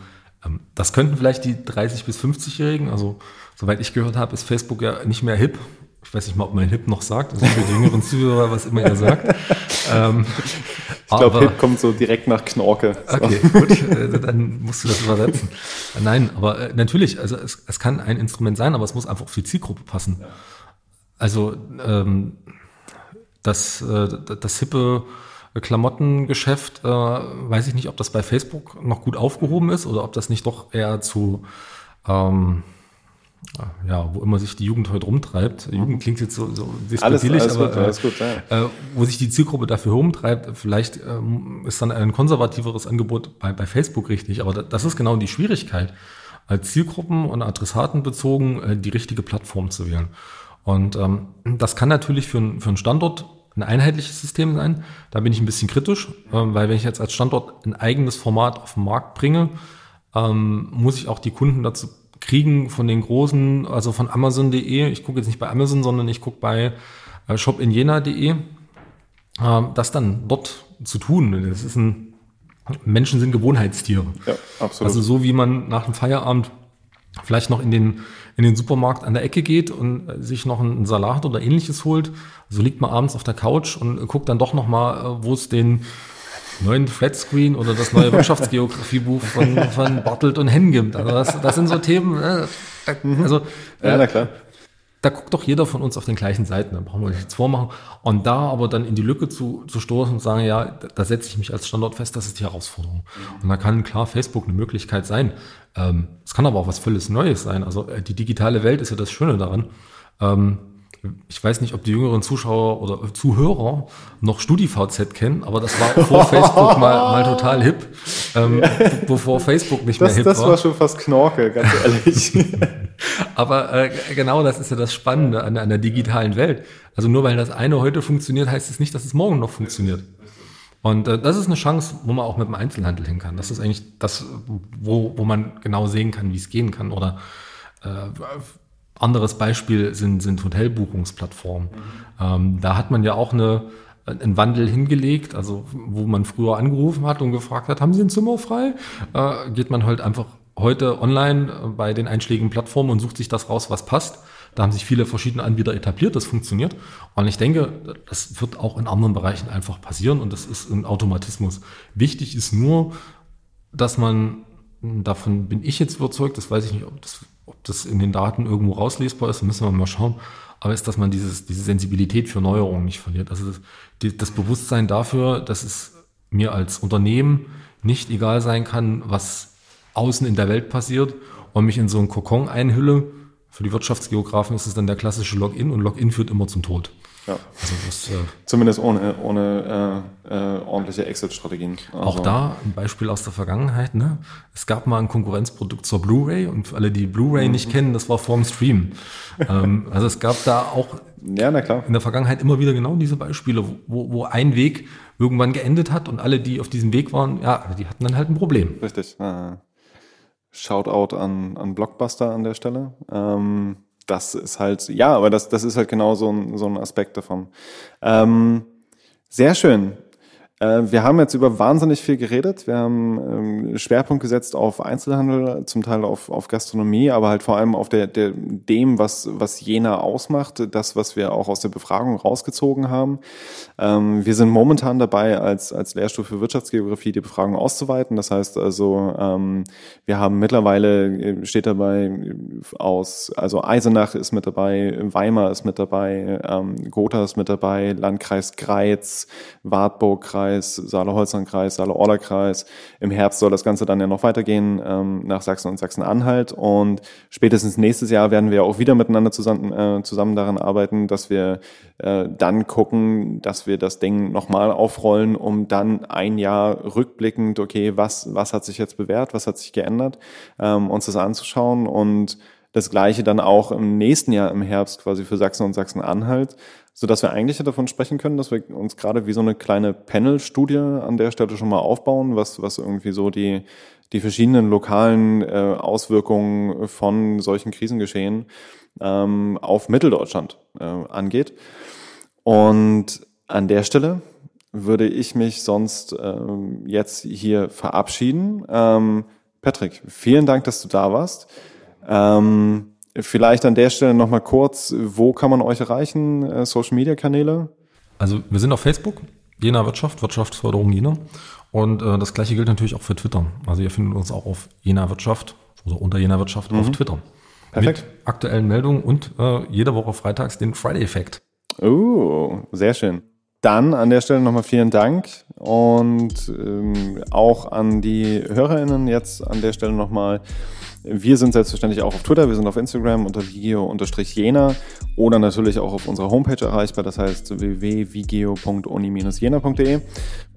das könnten vielleicht die 30- bis 50-Jährigen, also soweit ich gehört habe, ist Facebook ja nicht mehr hip. Ich weiß nicht mal, ob man hip noch sagt, also für die jüngeren Zuhörer, was immer er sagt. ähm, ich glaube, hip kommt so direkt nach Knorke. So. Okay, gut, äh, dann musst du das übersetzen. Nein, aber äh, natürlich, also es, es kann ein Instrument sein, aber es muss einfach auf die Zielgruppe passen. Also ähm, das, äh, das hippe Klamottengeschäft, äh, weiß ich nicht, ob das bei Facebook noch gut aufgehoben ist oder ob das nicht doch eher zu, ähm, ja, wo immer sich die Jugend heute rumtreibt. Jugend mhm. klingt jetzt so, so alles, alles aber gut, äh, alles gut, ja. äh, wo sich die Zielgruppe dafür rumtreibt, vielleicht ähm, ist dann ein konservativeres Angebot bei, bei Facebook richtig. Aber das ist genau die Schwierigkeit, als Zielgruppen und Adressaten bezogen äh, die richtige Plattform zu wählen. Und ähm, das kann natürlich für, für einen Standort ein einheitliches System sein. Da bin ich ein bisschen kritisch, ähm, weil wenn ich jetzt als Standort ein eigenes Format auf den Markt bringe, ähm, muss ich auch die Kunden dazu kriegen von den großen, also von Amazon.de. Ich gucke jetzt nicht bei Amazon, sondern ich gucke bei äh, shopinjena.de, ähm, das dann dort zu tun. Das ist ein Menschen sind Gewohnheitstiere. Ja, absolut. Also so wie man nach dem Feierabend vielleicht noch in den, in den Supermarkt an der Ecke geht und sich noch einen Salat oder ähnliches holt, so liegt man abends auf der Couch und guckt dann doch noch mal, äh, wo es den neuen Flatscreen oder das neue [LAUGHS] Wirtschaftsgeografiebuch von, von Bartelt und Henn gibt. Also das, das sind so Themen, äh, also ja, na klar da guckt doch jeder von uns auf den gleichen Seiten, da brauchen wir nichts vormachen. Und da aber dann in die Lücke zu, zu stoßen und sagen, ja, da, setze ich mich als Standort fest, das ist die Herausforderung. Und da kann klar Facebook eine Möglichkeit sein. Ähm, es kann aber auch was völlig Neues sein. Also äh, die digitale Welt ist ja das Schöne daran. Ähm, ich weiß nicht, ob die jüngeren Zuschauer oder Zuhörer noch StudiVZ kennen, aber das war vor Facebook mal, mal total hip, ähm, bevor Facebook nicht das, mehr hip das war. Das war schon fast Knorke, ganz ehrlich. [LAUGHS] aber äh, genau das ist ja das Spannende an, an der digitalen Welt. Also nur weil das eine heute funktioniert, heißt es nicht, dass es morgen noch funktioniert. Und äh, das ist eine Chance, wo man auch mit dem Einzelhandel hin kann. Das ist eigentlich das, wo, wo man genau sehen kann, wie es gehen kann. Oder äh, anderes Beispiel sind, sind Hotelbuchungsplattformen. Mhm. Ähm, da hat man ja auch eine, einen Wandel hingelegt, also wo man früher angerufen hat und gefragt hat, haben Sie ein Zimmer frei? Äh, geht man halt einfach heute online äh, bei den einschlägigen Plattformen und sucht sich das raus, was passt. Da haben sich viele verschiedene Anbieter etabliert, das funktioniert. Und ich denke, das wird auch in anderen Bereichen einfach passieren und das ist ein Automatismus. Wichtig ist nur, dass man, davon bin ich jetzt überzeugt, das weiß ich nicht, ob das ob das in den Daten irgendwo rauslesbar ist, müssen wir mal schauen. Aber ist, dass man dieses, diese Sensibilität für Neuerungen nicht verliert. Also das, das Bewusstsein dafür, dass es mir als Unternehmen nicht egal sein kann, was außen in der Welt passiert und mich in so einen Kokon einhülle. Für die Wirtschaftsgeografen ist es dann der klassische Login und Login führt immer zum Tod. Ja. Also das, äh, Zumindest ohne, ohne äh, äh, ordentliche Exit-Strategien. Also. Auch da ein Beispiel aus der Vergangenheit. Ne? Es gab mal ein Konkurrenzprodukt zur Blu-ray und für alle, die Blu-ray mhm. nicht kennen, das war vorm Stream. ähm, also es gab da auch ja, in der Vergangenheit immer wieder genau diese Beispiele, wo, wo ein Weg irgendwann geendet hat und alle, die auf diesem Weg waren, ja, die hatten dann halt ein Problem. Richtig. Ah. Shoutout an, an Blockbuster an der Stelle. Ähm, das ist halt, ja, aber das, das ist halt genau so ein, so ein Aspekt davon. Ähm, sehr schön. Äh, wir haben jetzt über wahnsinnig viel geredet. Wir haben ähm, Schwerpunkt gesetzt auf Einzelhandel, zum Teil auf, auf Gastronomie, aber halt vor allem auf der, der, dem, was, was Jena ausmacht, das, was wir auch aus der Befragung rausgezogen haben. Ähm, wir sind momentan dabei, als, als Lehrstuhl für Wirtschaftsgeografie die Befragung auszuweiten. Das heißt also, ähm, wir haben mittlerweile, äh, steht dabei aus, also Eisenach ist mit dabei, Weimar ist mit dabei, Gotha ist mit dabei, Landkreis Greiz, Wartburg-Kreis, Kreis, Saale-Holstein-Kreis, Saale-Orla-Kreis. Im Herbst soll das Ganze dann ja noch weitergehen ähm, nach Sachsen und Sachsen-Anhalt. Und spätestens nächstes Jahr werden wir auch wieder miteinander zusammen, äh, zusammen daran arbeiten, dass wir äh, dann gucken, dass wir das Ding nochmal aufrollen, um dann ein Jahr rückblickend, okay, was, was hat sich jetzt bewährt, was hat sich geändert, ähm, uns das anzuschauen und das Gleiche dann auch im nächsten Jahr im Herbst quasi für Sachsen und Sachsen-Anhalt so dass wir eigentlich davon sprechen können, dass wir uns gerade wie so eine kleine Panel-Studie an der Stelle schon mal aufbauen, was, was irgendwie so die, die verschiedenen lokalen äh, Auswirkungen von solchen Krisengeschehen ähm, auf Mitteldeutschland äh, angeht. Und an der Stelle würde ich mich sonst ähm, jetzt hier verabschieden. Ähm, Patrick, vielen Dank, dass du da warst. Ähm, Vielleicht an der Stelle nochmal kurz, wo kann man euch erreichen, äh, Social Media Kanäle? Also wir sind auf Facebook, Jena Wirtschaft, Wirtschaftsförderung Jena. Und äh, das gleiche gilt natürlich auch für Twitter. Also ihr findet uns auch auf Jena Wirtschaft oder unter Jena Wirtschaft mhm. auf Twitter. Perfekt. Mit aktuellen Meldungen und äh, jede Woche freitags den Friday-Effekt. Oh, sehr schön. Dann an der Stelle nochmal vielen Dank und ähm, auch an die HörerInnen jetzt an der Stelle nochmal. Wir sind selbstverständlich auch auf Twitter, wir sind auf Instagram unter vigeo-jena oder natürlich auch auf unserer Homepage erreichbar, das heißt www.vigeo.uni-jena.de.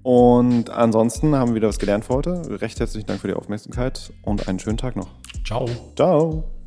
Und ansonsten haben wir wieder was gelernt für heute. Recht herzlichen Dank für die Aufmerksamkeit und einen schönen Tag noch. Ciao. Ciao.